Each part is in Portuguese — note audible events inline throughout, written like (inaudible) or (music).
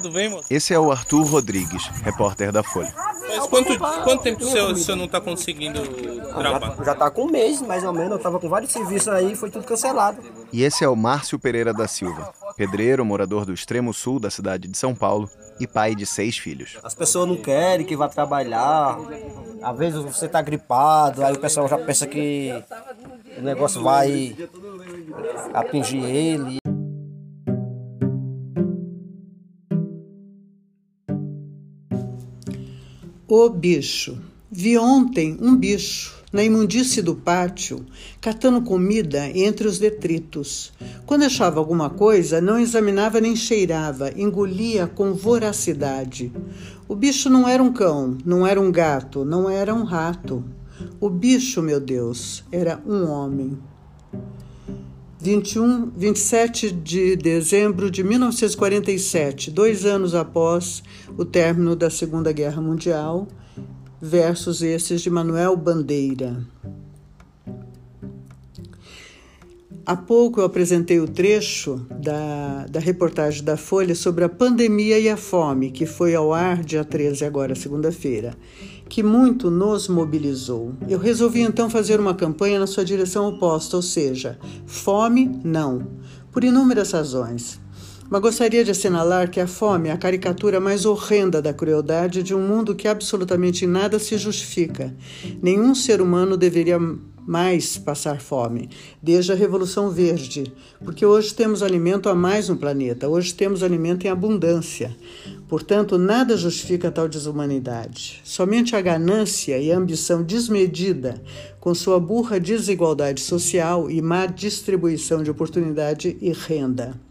tudo bem, moço? Esse é o Arthur Rodrigues, repórter da Folha. Mas quanto, quanto tempo o senhor, o senhor não está conseguindo gravar? Já, já tá com um mês, mais ou menos. Eu tava com vários serviços aí, foi tudo cancelado. E esse é o Márcio Pereira da Silva, pedreiro, morador do extremo sul da cidade de São Paulo e pai de seis filhos. As pessoas não querem que vá trabalhar. Às vezes você tá gripado, aí o pessoal já pensa que o negócio vai atingir ele. O bicho. Vi ontem um bicho na imundície do pátio, catando comida entre os detritos. Quando achava alguma coisa, não examinava nem cheirava, engolia com voracidade. O bicho não era um cão, não era um gato, não era um rato. O bicho, meu Deus, era um homem. 21, 27 de dezembro de 1947, dois anos após o término da Segunda Guerra Mundial, versos esses de Manuel Bandeira. Há pouco eu apresentei o trecho da, da reportagem da Folha sobre a pandemia e a fome, que foi ao ar dia 13, agora, segunda-feira, que muito nos mobilizou. Eu resolvi então fazer uma campanha na sua direção oposta, ou seja, fome não, por inúmeras razões. Mas gostaria de assinalar que a fome é a caricatura mais horrenda da crueldade de um mundo que absolutamente nada se justifica. Nenhum ser humano deveria mais passar fome, desde a Revolução Verde, porque hoje temos alimento a mais no planeta, hoje temos alimento em abundância. Portanto, nada justifica tal desumanidade. Somente a ganância e a ambição desmedida, com sua burra desigualdade social e má distribuição de oportunidade e renda.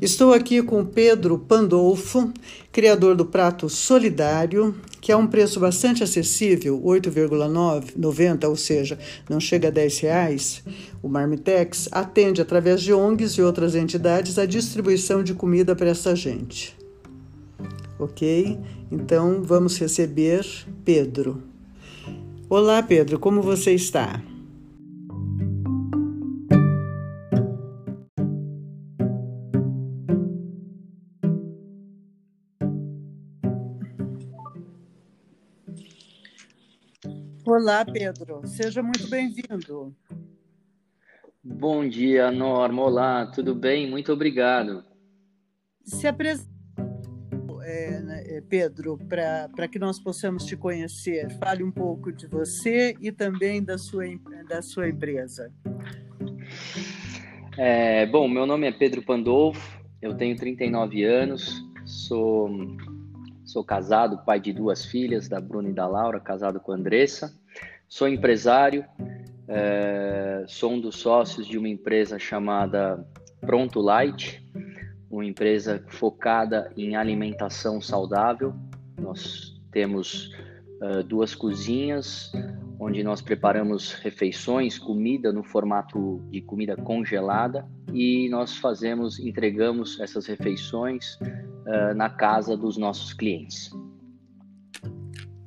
Estou aqui com Pedro Pandolfo, criador do prato solidário, que é um preço bastante acessível, 8,90, ou seja, não chega a 10 reais. O Marmitex atende através de ONGs e outras entidades a distribuição de comida para essa gente. Ok? Então vamos receber Pedro. Olá, Pedro, como você está? Olá, Pedro. Seja muito bem-vindo. Bom dia, Norma. Olá, tudo bem? Muito obrigado. Se apresente, é, né, é, Pedro, para que nós possamos te conhecer. Fale um pouco de você e também da sua, da sua empresa. É, bom, meu nome é Pedro Pandolfo, eu tenho 39 anos, sou Sou casado, pai de duas filhas, da Bruna e da Laura, casado com a Andressa. Sou empresário, é, sou um dos sócios de uma empresa chamada Pronto Light, uma empresa focada em alimentação saudável. Nós temos uh, duas cozinhas, onde nós preparamos refeições, comida no formato de comida congelada e nós fazemos, entregamos essas refeições uh, na casa dos nossos clientes.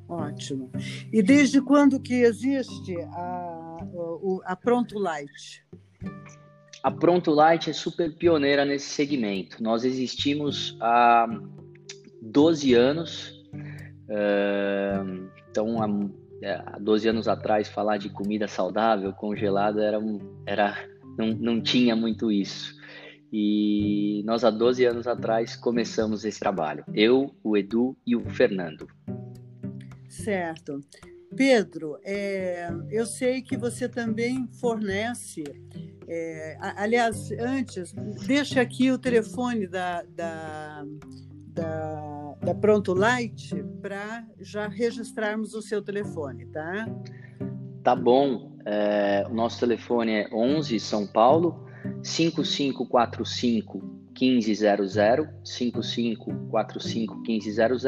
Ótimo. E desde quando que existe a, a Pronto Light? A Pronto Light é super pioneira nesse segmento. Nós existimos há 12 anos. Uh, então, há, há 12 anos atrás, falar de comida saudável, congelada, era, era não, não tinha muito isso. E nós, há 12 anos atrás, começamos esse trabalho. Eu, o Edu e o Fernando. Certo. Pedro, é, eu sei que você também fornece. É, aliás, antes, deixa aqui o telefone da, da, da, da Pronto Light para já registrarmos o seu telefone, tá? Tá bom. É, o nosso telefone é 11 São Paulo 5545 1500, 5545 1500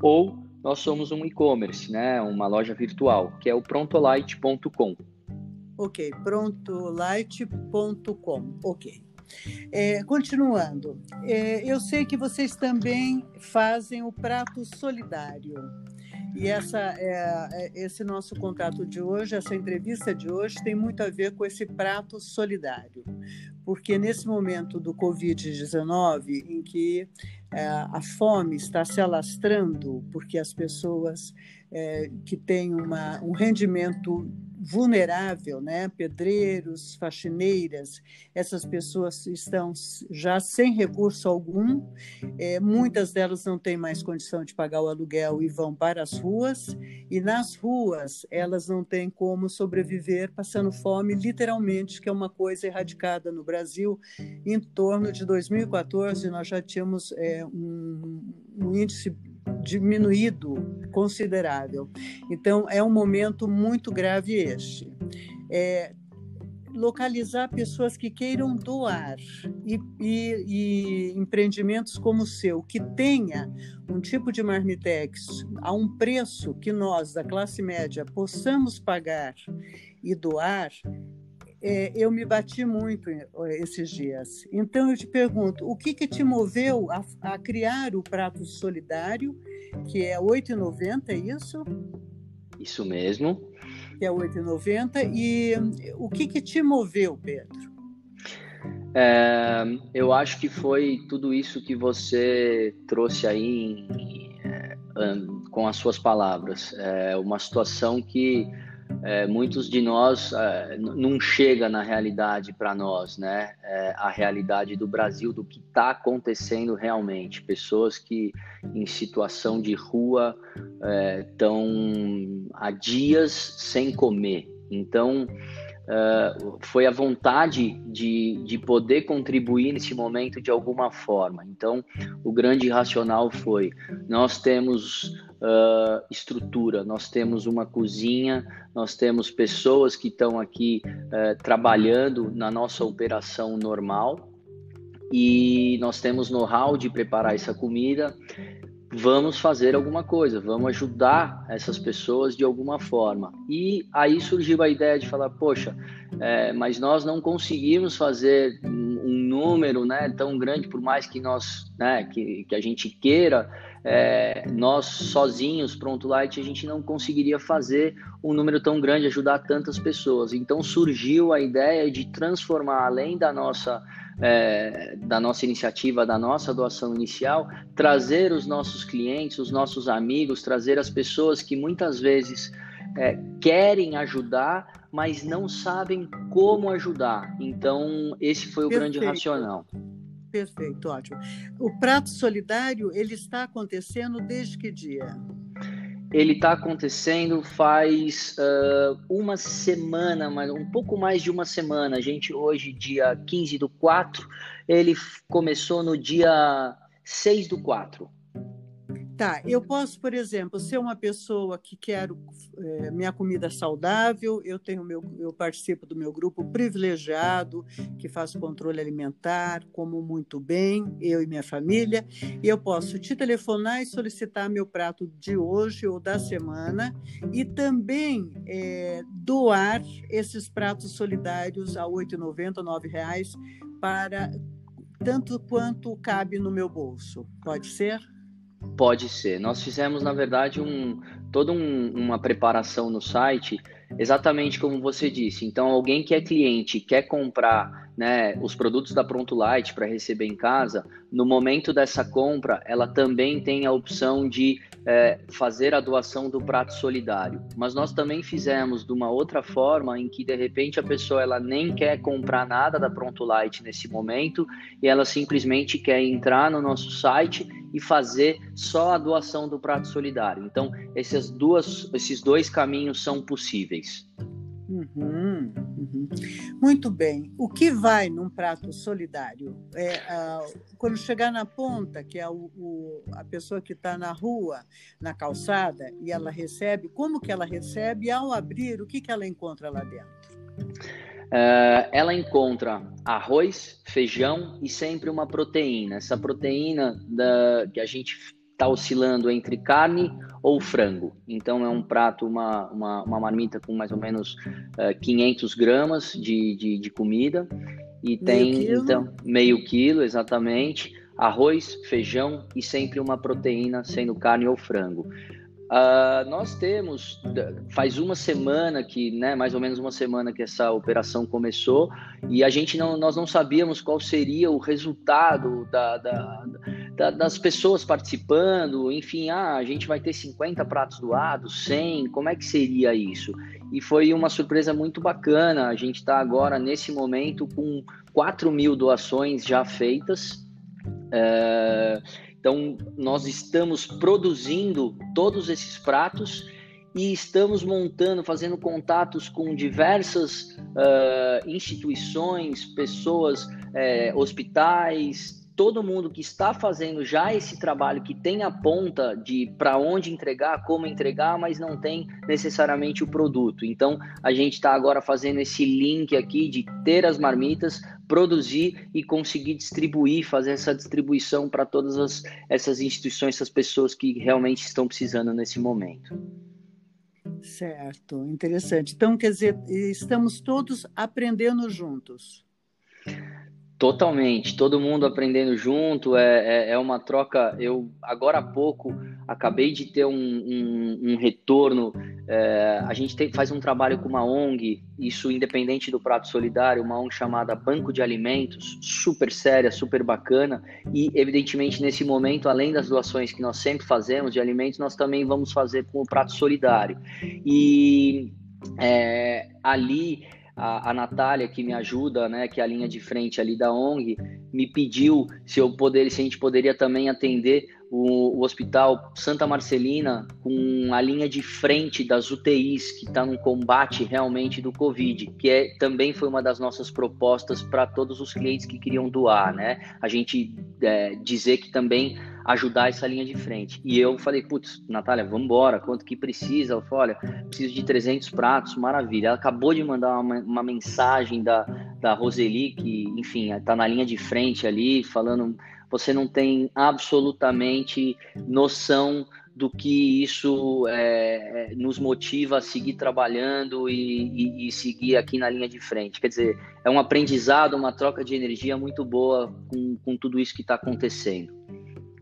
ou nós somos um e-commerce, né, uma loja virtual, que é o prontolight.com. Ok, prontolight.com. Ok. É, continuando, é, eu sei que vocês também fazem o prato solidário. E essa, é, é, esse nosso contato de hoje, essa entrevista de hoje, tem muito a ver com esse prato solidário. Porque nesse momento do Covid-19, em que é, a fome está se alastrando, porque as pessoas é, que têm uma, um rendimento vulnerável, né? pedreiros, faxineiras, essas pessoas estão já sem recurso algum, é, muitas delas não têm mais condição de pagar o aluguel e vão para as ruas, e nas ruas elas não têm como sobreviver passando fome, literalmente, que é uma coisa erradicada no Brasil. Em torno de 2014, nós já tínhamos é, um, um índice diminuído considerável. Então, é um momento muito grave este. É, localizar pessoas que queiram doar e, e, e, empreendimentos como o seu, que tenha um tipo de marmitex a um preço que nós, da classe média, possamos pagar e doar, é, eu me bati muito esses dias. Então eu te pergunto, o que, que te moveu a, a criar o prato solidário, que é R$ 8,90, é isso? Isso mesmo. Que é R$ 8,90. E o que, que te moveu, Pedro? É, eu acho que foi tudo isso que você trouxe aí em, é, com as suas palavras. É uma situação que é, muitos de nós é, não chega na realidade para nós, né? É, a realidade do Brasil, do que está acontecendo realmente. Pessoas que em situação de rua estão é, há dias sem comer. Então, Uh, foi a vontade de, de poder contribuir nesse momento de alguma forma. Então, o grande racional foi: nós temos uh, estrutura, nós temos uma cozinha, nós temos pessoas que estão aqui uh, trabalhando na nossa operação normal e nós temos know-how de preparar essa comida vamos fazer alguma coisa, vamos ajudar essas pessoas de alguma forma. E aí surgiu a ideia de falar, poxa, é, mas nós não conseguimos fazer um número né, tão grande, por mais que nós, né, que, que a gente queira, é, nós sozinhos, Pronto Light, a gente não conseguiria fazer um número tão grande, ajudar tantas pessoas. Então surgiu a ideia de transformar, além da nossa é, da nossa iniciativa, da nossa doação inicial, trazer os nossos clientes, os nossos amigos, trazer as pessoas que muitas vezes é, querem ajudar, mas não sabem como ajudar. Então, esse foi o Perfeito. grande racional. Perfeito, ótimo. O prato solidário ele está acontecendo desde que dia? Ele está acontecendo faz uh, uma semana, mas um pouco mais de uma semana. A gente hoje, dia 15 do 4, ele começou no dia 6 do 4. Tá, eu posso, por exemplo, ser uma pessoa que quero é, minha comida saudável, eu tenho meu, eu participo do meu grupo privilegiado, que faz controle alimentar, como muito bem, eu e minha família, e eu posso te telefonar e solicitar meu prato de hoje ou da semana, e também é, doar esses pratos solidários a R$ 8,90, R$ reais para tanto quanto cabe no meu bolso. Pode ser? Pode ser. Nós fizemos, na verdade, um, toda um, uma preparação no site, exatamente como você disse. Então, alguém que é cliente, quer comprar né, os produtos da Pronto Light para receber em casa, no momento dessa compra, ela também tem a opção de é, fazer a doação do prato solidário. Mas nós também fizemos de uma outra forma em que de repente a pessoa ela nem quer comprar nada da Pronto Light nesse momento e ela simplesmente quer entrar no nosso site e fazer só a doação do prato solidário. Então, essas duas, esses dois caminhos são possíveis. Uhum, uhum. Muito bem. O que vai num prato solidário? É, uh, quando chegar na ponta, que é o, o, a pessoa que está na rua, na calçada, e ela recebe, como que ela recebe? Ao abrir, o que, que ela encontra lá dentro? Uh, ela encontra arroz, feijão e sempre uma proteína. Essa proteína da, que a gente está oscilando entre carne ou frango. Então é um prato, uma, uma, uma marmita com mais ou menos uh, eh, 500 gramas de, de, de comida e meio tem quilo. então meio quilo exatamente arroz, feijão e sempre uma proteína, sendo carne ou frango. Uh, nós temos, faz uma semana que, né, mais ou menos uma semana que essa operação começou e a gente não, nós não sabíamos qual seria o resultado da, da, da, das pessoas participando, enfim, ah, a gente vai ter 50 pratos doados, 100, como é que seria isso? E foi uma surpresa muito bacana, a gente está agora, nesse momento, com 4 mil doações já feitas, uh, então, nós estamos produzindo todos esses pratos e estamos montando, fazendo contatos com diversas uh, instituições, pessoas, uh, hospitais, todo mundo que está fazendo já esse trabalho, que tem a ponta de para onde entregar, como entregar, mas não tem necessariamente o produto. Então, a gente está agora fazendo esse link aqui de ter as marmitas, produzir e conseguir distribuir, fazer essa distribuição para todas as, essas instituições, essas pessoas que realmente estão precisando nesse momento. Certo, interessante. Então, quer dizer, estamos todos aprendendo juntos. Totalmente, todo mundo aprendendo junto, é, é, é, uma troca. Eu, agora há pouco, acabei de ter um, um, um retorno. É, a gente tem, faz um trabalho com uma ONG, isso independente do Prato Solidário, uma ONG chamada Banco de Alimentos, super séria, super bacana. E, evidentemente, nesse momento, além das doações que nós sempre fazemos de alimentos, nós também vamos fazer com o Prato Solidário. E é, ali a, a Natália, que me ajuda, né, que é a linha de frente ali da ONG, me pediu se eu poder, se a gente poderia também atender o, o, Hospital Santa Marcelina com a linha de frente das UTIs que está no combate realmente do Covid, que é, também foi uma das nossas propostas para todos os clientes que queriam doar, né? A gente é, dizer que também ajudar essa linha de frente. E eu falei, putz, Natália, vamos embora, quanto que precisa? Ela falou, olha, preciso de 300 pratos, maravilha. Ela acabou de mandar uma, uma mensagem da, da Roseli, que, enfim, está na linha de frente ali, falando você não tem absolutamente noção do que isso é, nos motiva a seguir trabalhando e, e, e, seguir aqui na linha de frente. Quer dizer, é um aprendizado, uma troca de energia muito boa com, com tudo isso que está acontecendo.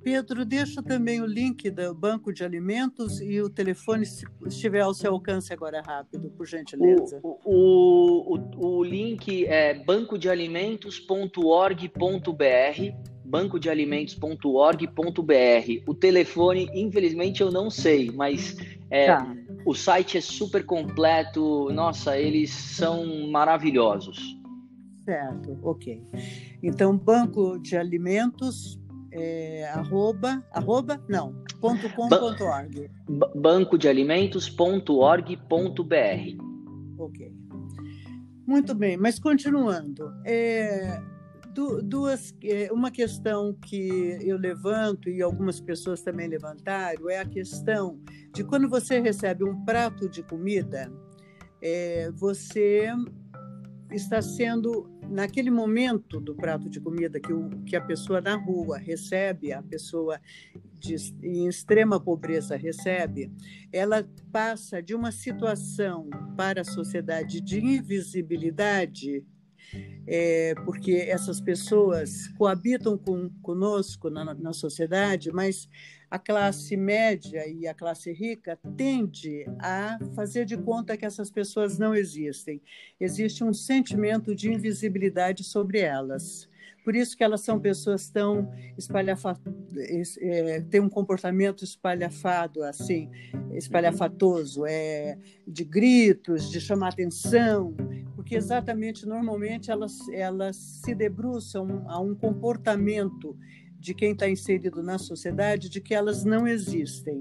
Pedro, deixa também o link do banco de alimentos e o telefone, se estiver ao seu alcance agora rápido, por gentileza. O, o, o, o link é bancodealimentos.org.br bancodealimentos.org.br. O telefone, infelizmente, eu não sei, mas é, tá. o site é super completo. Nossa, eles são maravilhosos. Certo, ok. Então, banco de alimentos é, arroba, arroba, não, ponto com, ba ponto org. bancodealimentos.org.br. Ok. Muito bem, mas continuando, é, duas, é, uma questão que eu levanto e algumas pessoas também levantaram é a questão de quando você recebe um prato de comida, é, você está sendo naquele momento do prato de comida que, o, que a pessoa na rua recebe, a pessoa de, em extrema pobreza recebe, ela passa de uma situação para a sociedade de invisibilidade é, porque essas pessoas coabitam com, conosco na, na sociedade, mas a classe média e a classe rica tende a fazer de conta que essas pessoas não existem. Existe um sentimento de invisibilidade sobre elas. Por isso que elas são pessoas tão espalhafadas, é, têm um comportamento espalhafado, assim, espalhafatoso, é, de gritos, de chamar atenção, porque exatamente, normalmente, elas, elas se debruçam a um comportamento de quem está inserido na sociedade de que elas não existem.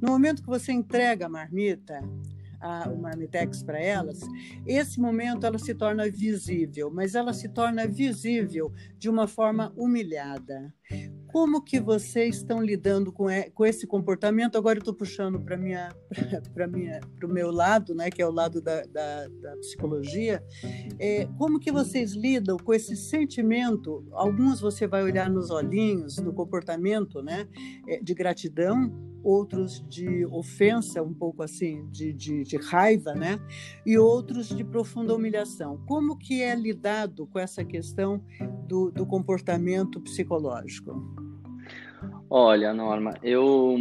No momento que você entrega a marmita, a, o Marmitex para elas, esse momento ela se torna visível, mas ela se torna visível de uma forma humilhada. Como que vocês estão lidando com, com esse comportamento? Agora eu estou puxando para minha (laughs) para minha o meu lado, né, que é o lado da, da, da psicologia. É, como que vocês lidam com esse sentimento? Alguns você vai olhar nos olhinhos, no comportamento, né, é, de gratidão, outros de ofensa, um pouco assim, de, de, de, raiva, né? E outros de profunda humilhação. Como que é lidado com essa questão do, do comportamento psicológico? Olha, Norma, eu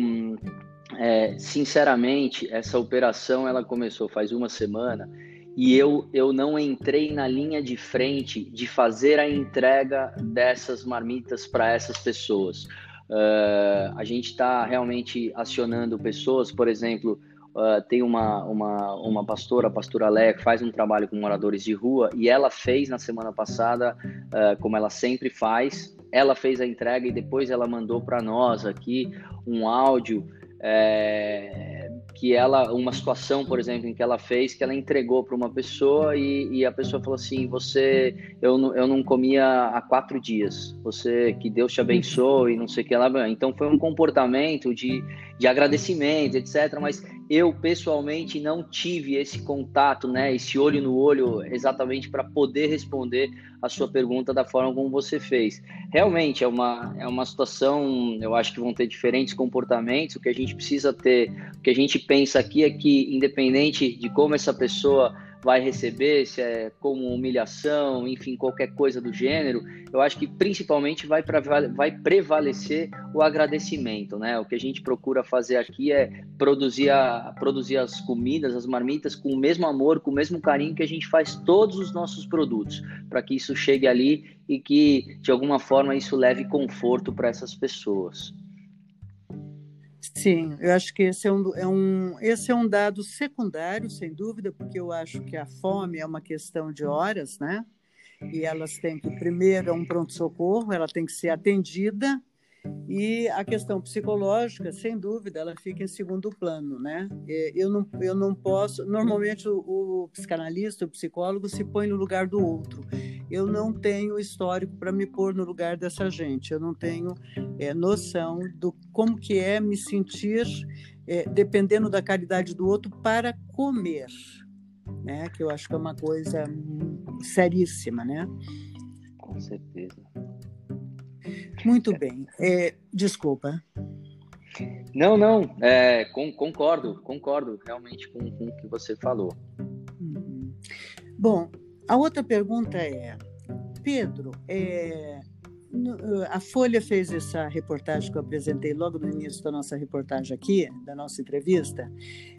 é, sinceramente, essa operação ela começou faz uma semana e eu, eu não entrei na linha de frente de fazer a entrega dessas marmitas para essas pessoas. Uh, a gente está realmente acionando pessoas, por exemplo, uh, tem uma, uma, uma pastora, a pastora Léa, que faz um trabalho com moradores de rua, e ela fez na semana passada, uh, como ela sempre faz, ela fez a entrega e depois ela mandou para nós aqui um áudio é, que ela, uma situação, por exemplo, em que ela fez, que ela entregou para uma pessoa e, e, a pessoa falou assim: Você, eu eu não comia há quatro dias, você, que Deus te abençoe, e não sei o que lá. Então foi um comportamento de, de agradecimento, etc. Mas eu pessoalmente não tive esse contato, né, esse olho no olho, exatamente para poder responder a sua pergunta da forma como você fez. Realmente é uma, é uma situação, eu acho que vão ter diferentes comportamentos. O que a gente precisa ter, o que a gente pensa aqui é que, independente de como essa pessoa vai receber, se é como humilhação, enfim, qualquer coisa do gênero, eu acho que principalmente vai, pra, vai prevalecer o agradecimento, né? O que a gente procura fazer aqui é produzir, a, produzir as comidas, as marmitas com o mesmo amor, com o mesmo carinho que a gente faz todos os nossos produtos, para que isso chegue ali e que, de alguma forma, isso leve conforto para essas pessoas. Sim, eu acho que esse é um, é um, esse é um dado secundário, sem dúvida, porque eu acho que a fome é uma questão de horas, né? E elas têm que, primeiro, é um pronto-socorro, ela tem que ser atendida, e a questão psicológica, sem dúvida, ela fica em segundo plano, né? Eu não, eu não posso. Normalmente, o, o psicanalista, o psicólogo, se põe no lugar do outro. Eu não tenho histórico para me pôr no lugar dessa gente. Eu não tenho é, noção do como que é me sentir, é, dependendo da caridade do outro, para comer, né? Que eu acho que é uma coisa seríssima, né? Com certeza. Muito bem. É, desculpa. Não, não, é, com, concordo, concordo realmente com, com, o que você falou. Uhum. Bom, a outra pergunta é, Pedro, é, a Folha fez essa reportagem que eu apresentei logo no início da nossa reportagem aqui, da nossa entrevista,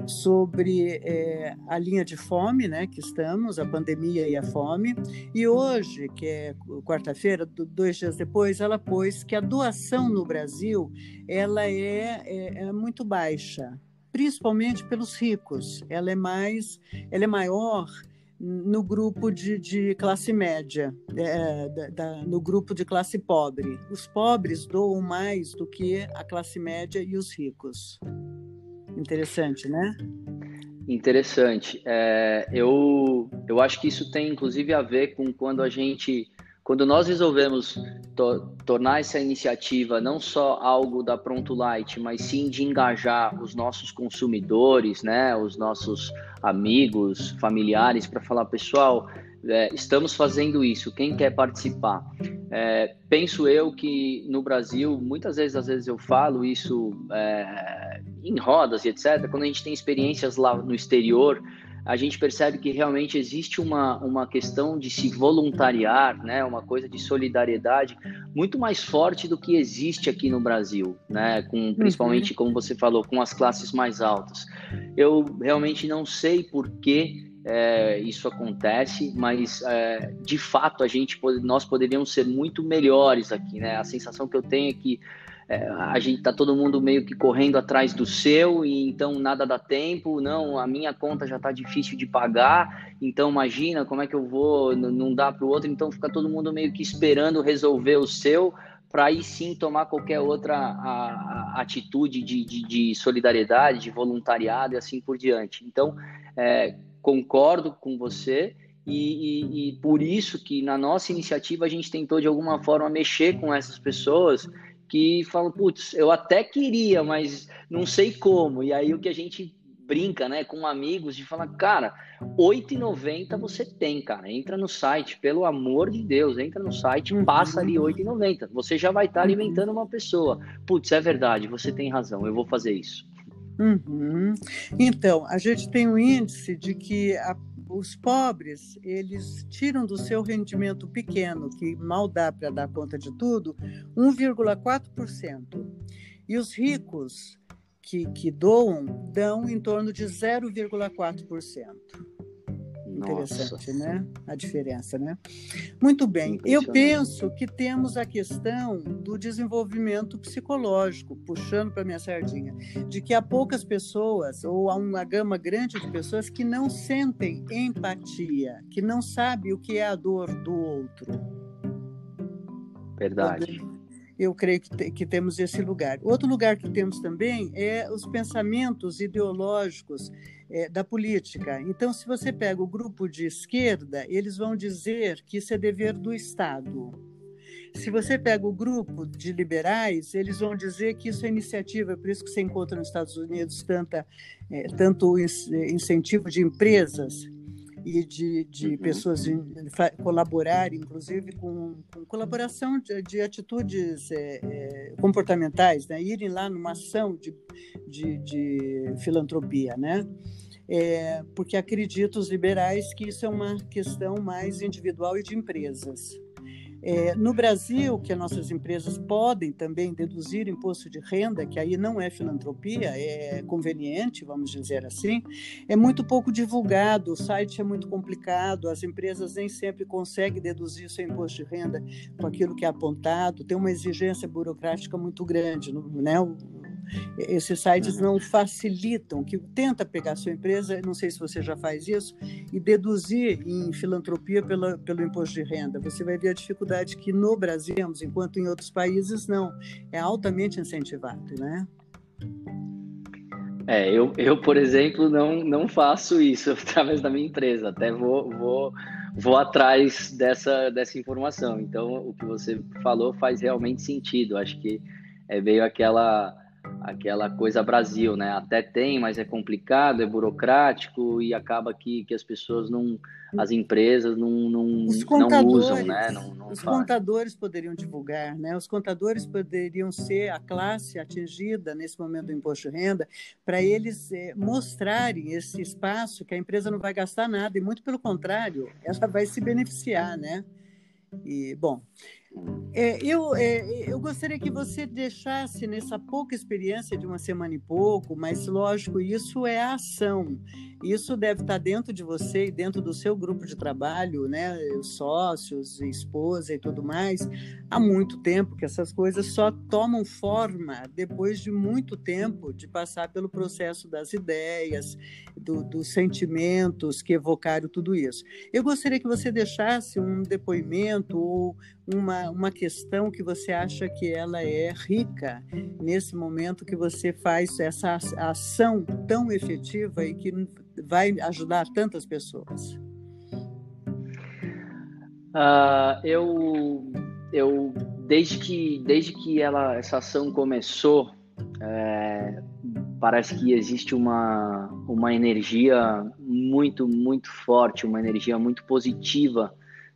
sobre é, a linha de fome, né, que estamos, a pandemia e a fome. E hoje, que é quarta-feira, dois dias depois, ela pôs que a doação no Brasil ela é, é, é muito baixa, principalmente pelos ricos. Ela é mais, ela é maior no grupo de, de classe média, é, da, da, no grupo de classe pobre. Os pobres doam mais do que a classe média e os ricos. Interessante, né? Interessante. É, eu, eu acho que isso tem inclusive a ver com quando a gente quando nós resolvemos to tornar essa iniciativa não só algo da Pronto Light, mas sim de engajar os nossos consumidores, né, os nossos amigos, familiares, para falar, pessoal, é, estamos fazendo isso, quem quer participar? É, penso eu que no Brasil, muitas vezes, às vezes eu falo isso é, em rodas e etc., quando a gente tem experiências lá no exterior, a gente percebe que realmente existe uma, uma questão de se voluntariar, né, uma coisa de solidariedade muito mais forte do que existe aqui no Brasil, né, com, principalmente, uhum. como você falou, com as classes mais altas. Eu realmente não sei por que é, isso acontece, mas é, de fato a gente nós poderíamos ser muito melhores aqui, né? A sensação que eu tenho é que é, a gente tá todo mundo meio que correndo atrás do seu e então nada dá tempo, não, a minha conta já tá difícil de pagar, então imagina como é que eu vou, não dá para o outro, então fica todo mundo meio que esperando resolver o seu para aí sim tomar qualquer outra a, a atitude de, de, de, solidariedade, de voluntariado e assim por diante. Então, é, concordo com você e, e, e por isso que na nossa iniciativa a gente tentou de alguma forma mexer com essas pessoas que falam, putz, eu até queria, mas não sei como. E aí o que a gente brinca, né, com amigos de falar, cara, 8,90 você tem, cara. Entra no site, pelo amor de Deus, entra no site, uhum. passa ali 8,90. Você já vai estar tá alimentando uma pessoa. Putz, é verdade, você tem razão, eu vou fazer isso. Uhum. Então, a gente tem um índice de que a os pobres, eles tiram do seu rendimento pequeno, que mal dá para dar conta de tudo, 1,4%. E os ricos que, que doam dão em torno de 0,4%. Interessante, né? A diferença, né? Muito bem. Eu penso que temos a questão do desenvolvimento psicológico, puxando para minha sardinha, de que há poucas pessoas, ou há uma gama grande de pessoas que não sentem empatia, que não sabem o que é a dor do outro. Verdade eu creio que, te, que temos esse lugar. Outro lugar que temos também é os pensamentos ideológicos é, da política. Então, se você pega o grupo de esquerda, eles vão dizer que isso é dever do Estado. Se você pega o grupo de liberais, eles vão dizer que isso é iniciativa, por isso que você encontra nos Estados Unidos tanta, é, tanto incentivo de empresas e de, de uhum. pessoas de, de colaborarem, inclusive com, com colaboração de, de atitudes é, é, comportamentais, né? irem lá numa ação de, de, de filantropia, né? É, porque acredito os liberais que isso é uma questão mais individual e de empresas. É, no Brasil, que as nossas empresas podem também deduzir imposto de renda, que aí não é filantropia, é conveniente, vamos dizer assim, é muito pouco divulgado, o site é muito complicado, as empresas nem sempre conseguem deduzir seu imposto de renda com aquilo que é apontado, tem uma exigência burocrática muito grande, né? Esses sites não facilitam, que tenta pegar sua empresa, não sei se você já faz isso, e deduzir em filantropia pela, pelo imposto de renda. Você vai ver a dificuldade que no Brasil temos, enquanto em outros países não. É altamente incentivado, né? É, eu, eu, por exemplo, não, não faço isso (laughs) através da minha empresa, até vou, vou, vou atrás dessa, dessa informação. Então, o que você falou faz realmente sentido. Acho que é, veio aquela aquela coisa Brasil, né? Até tem, mas é complicado, é burocrático e acaba que, que as pessoas não, as empresas não, não, não usam, né? Não, não os fazem. contadores poderiam divulgar, né? Os contadores poderiam ser a classe atingida nesse momento do imposto de renda para eles é, mostrarem esse espaço que a empresa não vai gastar nada e muito pelo contrário, ela vai se beneficiar, né? E bom, é, eu, é, eu gostaria que você deixasse nessa pouca experiência de uma semana e pouco, mas lógico, isso é a ação. Isso deve estar dentro de você e dentro do seu grupo de trabalho, né? Sócios, esposa e tudo mais. Há muito tempo que essas coisas só tomam forma depois de muito tempo de passar pelo processo das ideias, do, dos sentimentos que evocaram tudo isso. Eu gostaria que você deixasse um depoimento ou uma, uma questão que você acha que ela é rica nesse momento que você faz essa ação tão efetiva e que vai ajudar tantas pessoas? Uh, eu, eu desde que desde que ela essa ação começou, é, parece que existe uma uma energia muito muito forte, uma energia muito positiva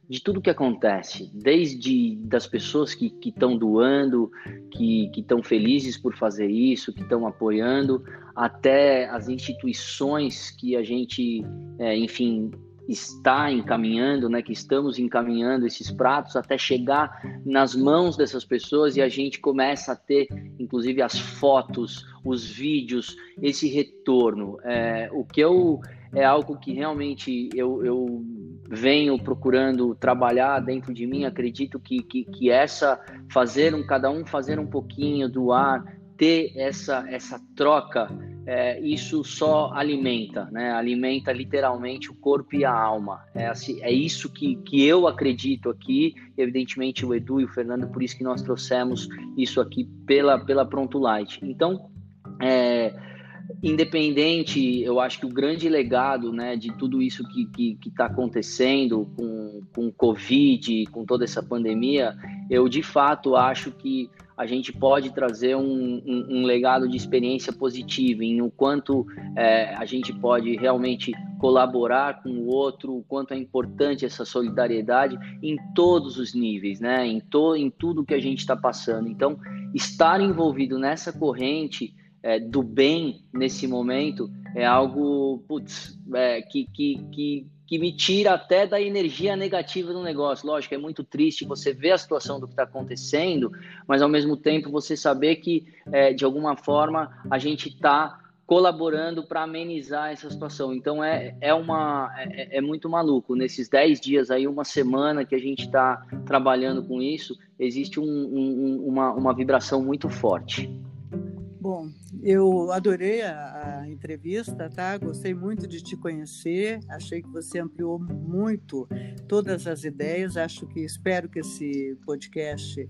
de tudo que acontece, desde das pessoas que estão doando, que estão felizes por fazer isso, que estão apoiando, até as instituições que a gente, é, enfim, está encaminhando, né, que estamos encaminhando esses pratos até chegar nas mãos dessas pessoas e a gente começa a ter, inclusive, as fotos, os vídeos, esse retorno. É, o que eu é algo que realmente eu, eu venho procurando trabalhar dentro de mim. Acredito que, que, que essa fazer um cada um fazer um pouquinho doar, ter essa essa troca, é, isso só alimenta, né? Alimenta literalmente o corpo e a alma. É, assim, é isso que, que eu acredito aqui. Evidentemente o Edu e o Fernando, por isso que nós trouxemos isso aqui pela pela Pronto Light. Então é, independente, eu acho que o grande legado né, de tudo isso que está acontecendo com, o Covid, com toda essa pandemia, eu de fato acho que a gente pode trazer um, um, um legado de experiência positiva em o quanto é, a gente pode realmente colaborar com o outro, o quanto é importante essa solidariedade em todos os níveis, né? em, to, em tudo que a gente está passando. Então, estar envolvido nessa corrente é, do bem nesse momento é algo putz, é, que, que, que que me tira até da energia negativa do negócio. Lógico, é muito triste você ver a situação do que está acontecendo, mas ao mesmo tempo você saber que, é, de alguma forma, a gente está colaborando para amenizar essa situação. Então é, é, uma, é, é muito maluco. Nesses 10 dias aí, uma semana que a gente está trabalhando com isso, existe um, um, uma, uma vibração muito forte. Bom, eu adorei a, a, entrevista, tá? Gostei muito de te conhecer. Achei que você ampliou muito todas as ideias. Acho que espero que esse podcast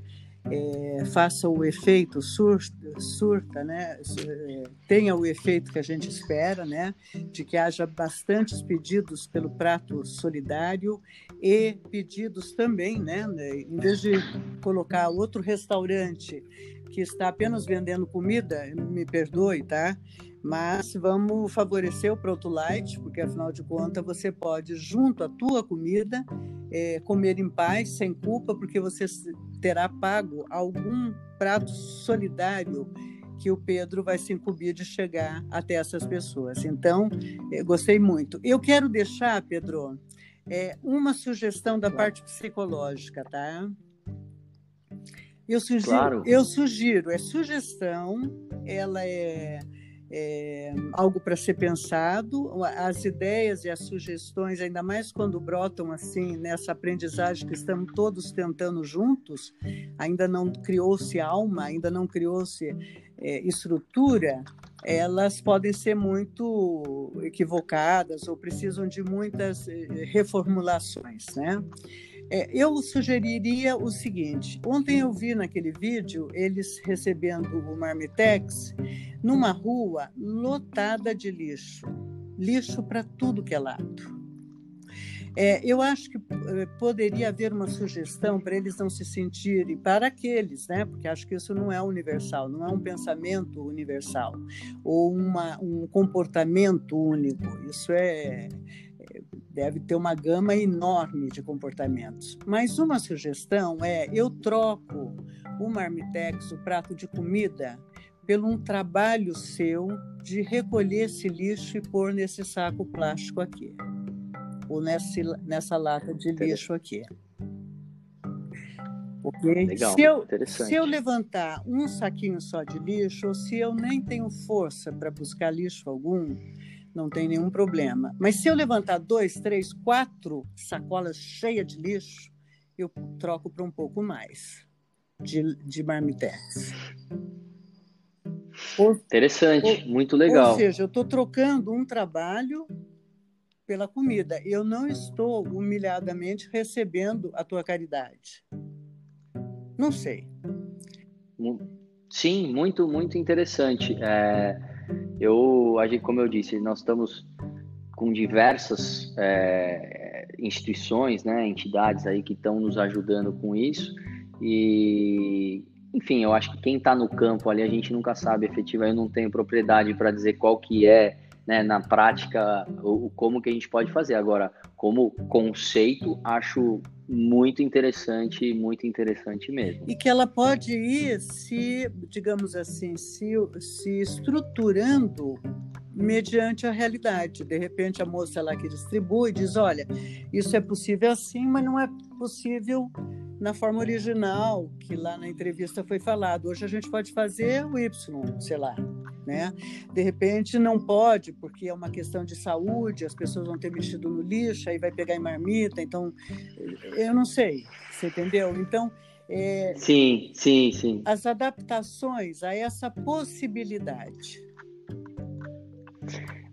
é, faça o efeito surta, surta né? É, tenha o efeito que a gente espera, né? De que haja bastantes pedidos pelo prato solidário e pedidos também, né? Em vez de colocar outro restaurante que está apenas vendendo comida, me perdoe, tá? Mas vamos favorecer o Proto Light, porque afinal de contas você pode, junto à tua comida, é, comer em paz, sem culpa, porque você terá pago algum prato solidário que o Pedro vai se incumbir de chegar até essas pessoas. Então, é, gostei muito. Eu quero deixar, Pedro, é, uma sugestão da parte psicológica, tá? Eu sugiro, claro. eu sugiro, é sugestão, ela é, é algo para ser pensado. As ideias e as sugestões, ainda mais quando brotam assim nessa aprendizagem que estamos todos tentando juntos, ainda não criou-se alma, ainda não criou-se é, estrutura, elas podem ser muito equivocadas ou precisam de muitas é, reformulações, né? É, eu sugeriria o seguinte: ontem eu vi naquele vídeo eles recebendo o Marmitex numa rua lotada de lixo lixo para tudo que é lado. É, eu acho que eh, poderia haver uma sugestão para eles não se sentirem, para aqueles, né? porque acho que isso não é universal, não é um pensamento universal, ou uma, um comportamento único. Isso é, deve ter uma gama enorme de comportamentos. Mas uma sugestão é: eu troco o marmitex, o prato de comida, pelo um trabalho seu de recolher esse lixo e pôr nesse saco plástico aqui, ou nessa, nessa lata de lixo aqui. Okay? Legal, se, eu, se eu levantar um saquinho só de lixo, ou se eu nem tenho força para buscar lixo algum, não tem nenhum problema. Mas se eu levantar dois, três, quatro sacolas cheias de lixo, eu troco para um pouco mais de, de marmitex. Interessante, ou, muito legal. Ou seja, eu estou trocando um trabalho pela comida. Eu não estou humilhadamente recebendo a tua caridade. Não sei. Sim, muito, muito interessante. É, eu, como eu disse, nós estamos com diversas é, instituições, né, entidades aí que estão nos ajudando com isso e enfim, eu acho que quem está no campo ali a gente nunca sabe efetivamente, eu não tenho propriedade para dizer qual que é, né, na prática, o, como que a gente pode fazer. Agora, como conceito, acho muito interessante, muito interessante mesmo. E que ela pode ir se, digamos assim, se, se estruturando mediante a realidade. De repente, a moça lá que distribui diz: olha, isso é possível assim, mas não é possível na forma original que lá na entrevista foi falado. Hoje a gente pode fazer o Y, sei lá, né? De repente não pode, porque é uma questão de saúde, as pessoas vão ter mexido no lixo, aí vai pegar em marmita, então eu não sei, você entendeu? Então é, sim, sim, sim. As adaptações a essa possibilidade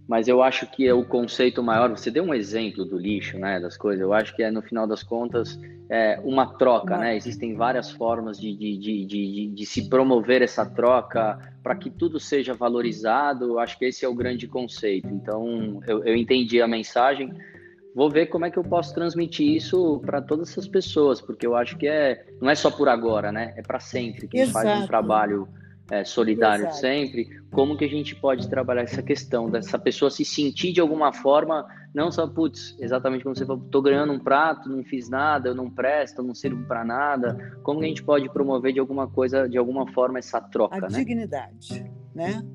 mas eu acho que é o conceito maior. Você deu um exemplo do lixo, né, das coisas. Eu acho que é no final das contas é uma troca, né? Existem várias formas de, de, de, de, de se promover essa troca para que tudo seja valorizado. Acho que esse é o grande conceito. Então, eu, eu entendi a mensagem. Vou ver como é que eu posso transmitir isso para todas essas pessoas, porque eu acho que é não é só por agora, né? É para sempre. Exato. faz um trabalho é, solidário Exato. sempre, como que a gente pode trabalhar essa questão dessa pessoa se sentir de alguma forma, não só, putz, exatamente como você falou, tô ganhando um prato, não fiz nada, eu não presto, eu não sirvo para nada, como que a gente pode promover de alguma coisa, de alguma forma, essa troca, a né? dignidade, né?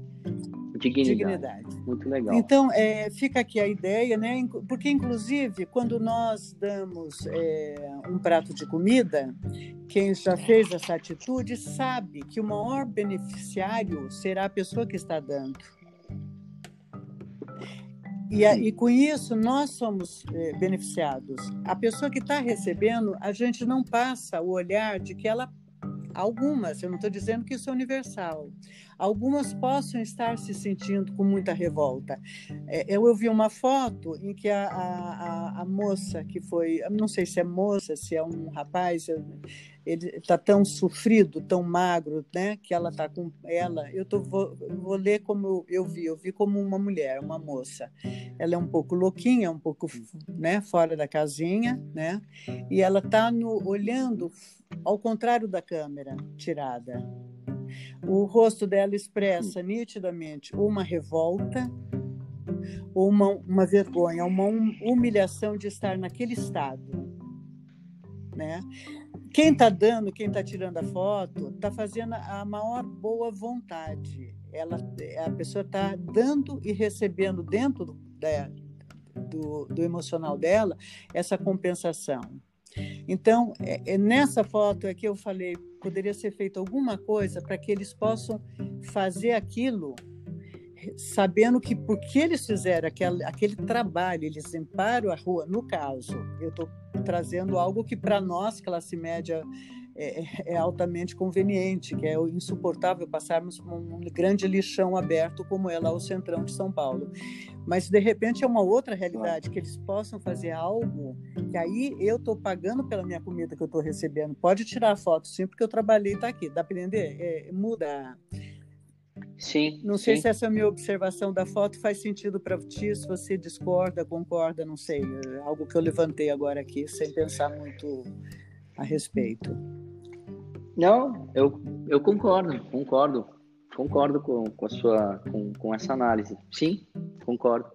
Dignidade. Dignidade. Muito legal. Então, é, fica aqui a ideia, né? Porque, inclusive, quando nós damos é, um prato de comida, quem já fez essa atitude sabe que o maior beneficiário será a pessoa que está dando. E, e com isso, nós somos é, beneficiados. A pessoa que está recebendo, a gente não passa o olhar de que ela Algumas, eu não estou dizendo que isso é universal. Algumas possam estar se sentindo com muita revolta. É, eu vi uma foto em que a, a, a moça que foi, não sei se é moça, se é um rapaz, ele está tão sofrido, tão magro, né? Que ela está com ela. Eu tô, vou, vou ler como eu vi. Eu vi como uma mulher, uma moça. Ela é um pouco louquinha, um pouco, né? Fora da casinha, né? E ela está olhando ao contrário da câmera tirada. O rosto dela expressa nitidamente uma revolta, uma, uma vergonha, uma humilhação de estar naquele estado. Né? Quem está dando, quem está tirando a foto, está fazendo a maior boa vontade. Ela, a pessoa está dando e recebendo dentro do, do, do emocional dela essa compensação. Então, é, é nessa foto é que eu falei, poderia ser feito alguma coisa para que eles possam fazer aquilo sabendo que porque eles fizeram aquele, aquele trabalho, eles limparam a rua, no caso, eu estou trazendo algo que para nós, classe média, é, é, é, altamente conveniente, que é insuportável passarmos por um grande lixão aberto como é lá o centrão de São Paulo. Mas, de repente, é uma outra realidade, que eles possam fazer algo que aí eu estou pagando pela minha comida que eu estou recebendo. Pode tirar foto, sim, porque eu trabalhei está aqui. Dá para entender? É, muda Sim. Não sei sim. se essa minha observação da foto faz sentido para ti, se você discorda, concorda, não sei. É algo que eu levantei agora aqui, sem pensar muito a respeito. Não, eu, eu concordo, concordo. Concordo com, com, a sua, com, com essa análise. Sim, concordo.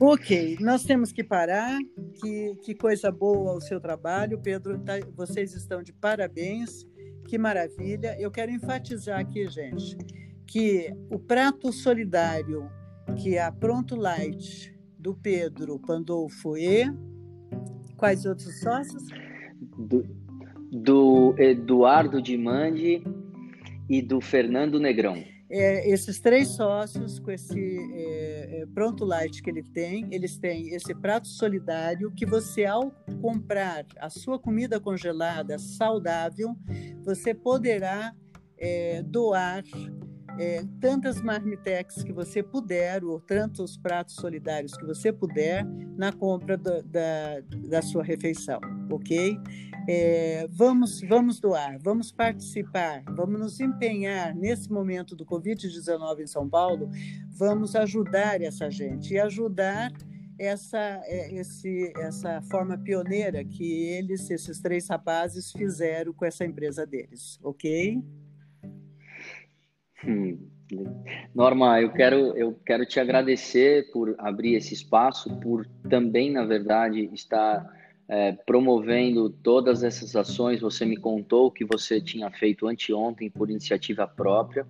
Ok, nós temos que parar. Que, que coisa boa o seu trabalho, Pedro. Tá, vocês estão de parabéns. Que maravilha. Eu quero enfatizar aqui, gente, que o prato solidário que é a Pronto Light do Pedro Pandolfo e quais outros sócios? Do, do Eduardo Dimandi e do Fernando Negrão. É, esses três sócios, com esse é, é, Pronto Light que ele tem, eles têm esse prato solidário que você, ao comprar a sua comida congelada saudável, você poderá é, doar é, tantas marmitex que você puder, ou tantos pratos solidários que você puder, na compra do, da, da sua refeição, ok? É, vamos, vamos doar, vamos participar, vamos nos empenhar nesse momento do Covid-19 em São Paulo, vamos ajudar essa gente e ajudar essa, é, esse, essa forma pioneira que eles, esses três rapazes, fizeram com essa empresa deles, ok? Hum. Norma, eu quero, eu quero te agradecer por abrir esse espaço, por também, na verdade, estar é, promovendo todas essas ações. Você me contou que você tinha feito anteontem por iniciativa própria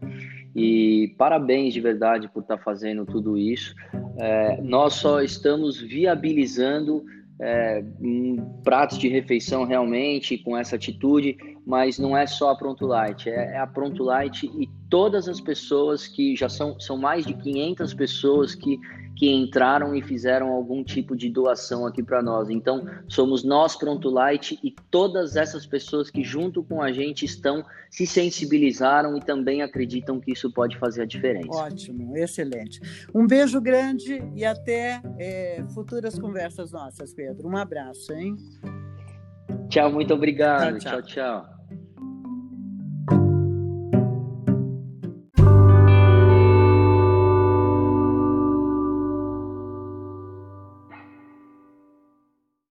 e parabéns de verdade por estar fazendo tudo isso. É, nós só estamos viabilizando é, um, pratos de refeição realmente com essa atitude, mas não é só a Pronto Light, é, é, a Pronto Light e todas as pessoas que já são, são mais de 500 pessoas que que entraram e fizeram algum tipo de doação aqui para nós. Então, somos nós Pronto Light e todas essas pessoas que junto com a gente estão se sensibilizaram e também acreditam que isso pode fazer a diferença. Ótimo, excelente. Um beijo grande e até é, futuras conversas nossas, Pedro. Um abraço, hein? Tchau, muito obrigado. tchau. tchau. tchau.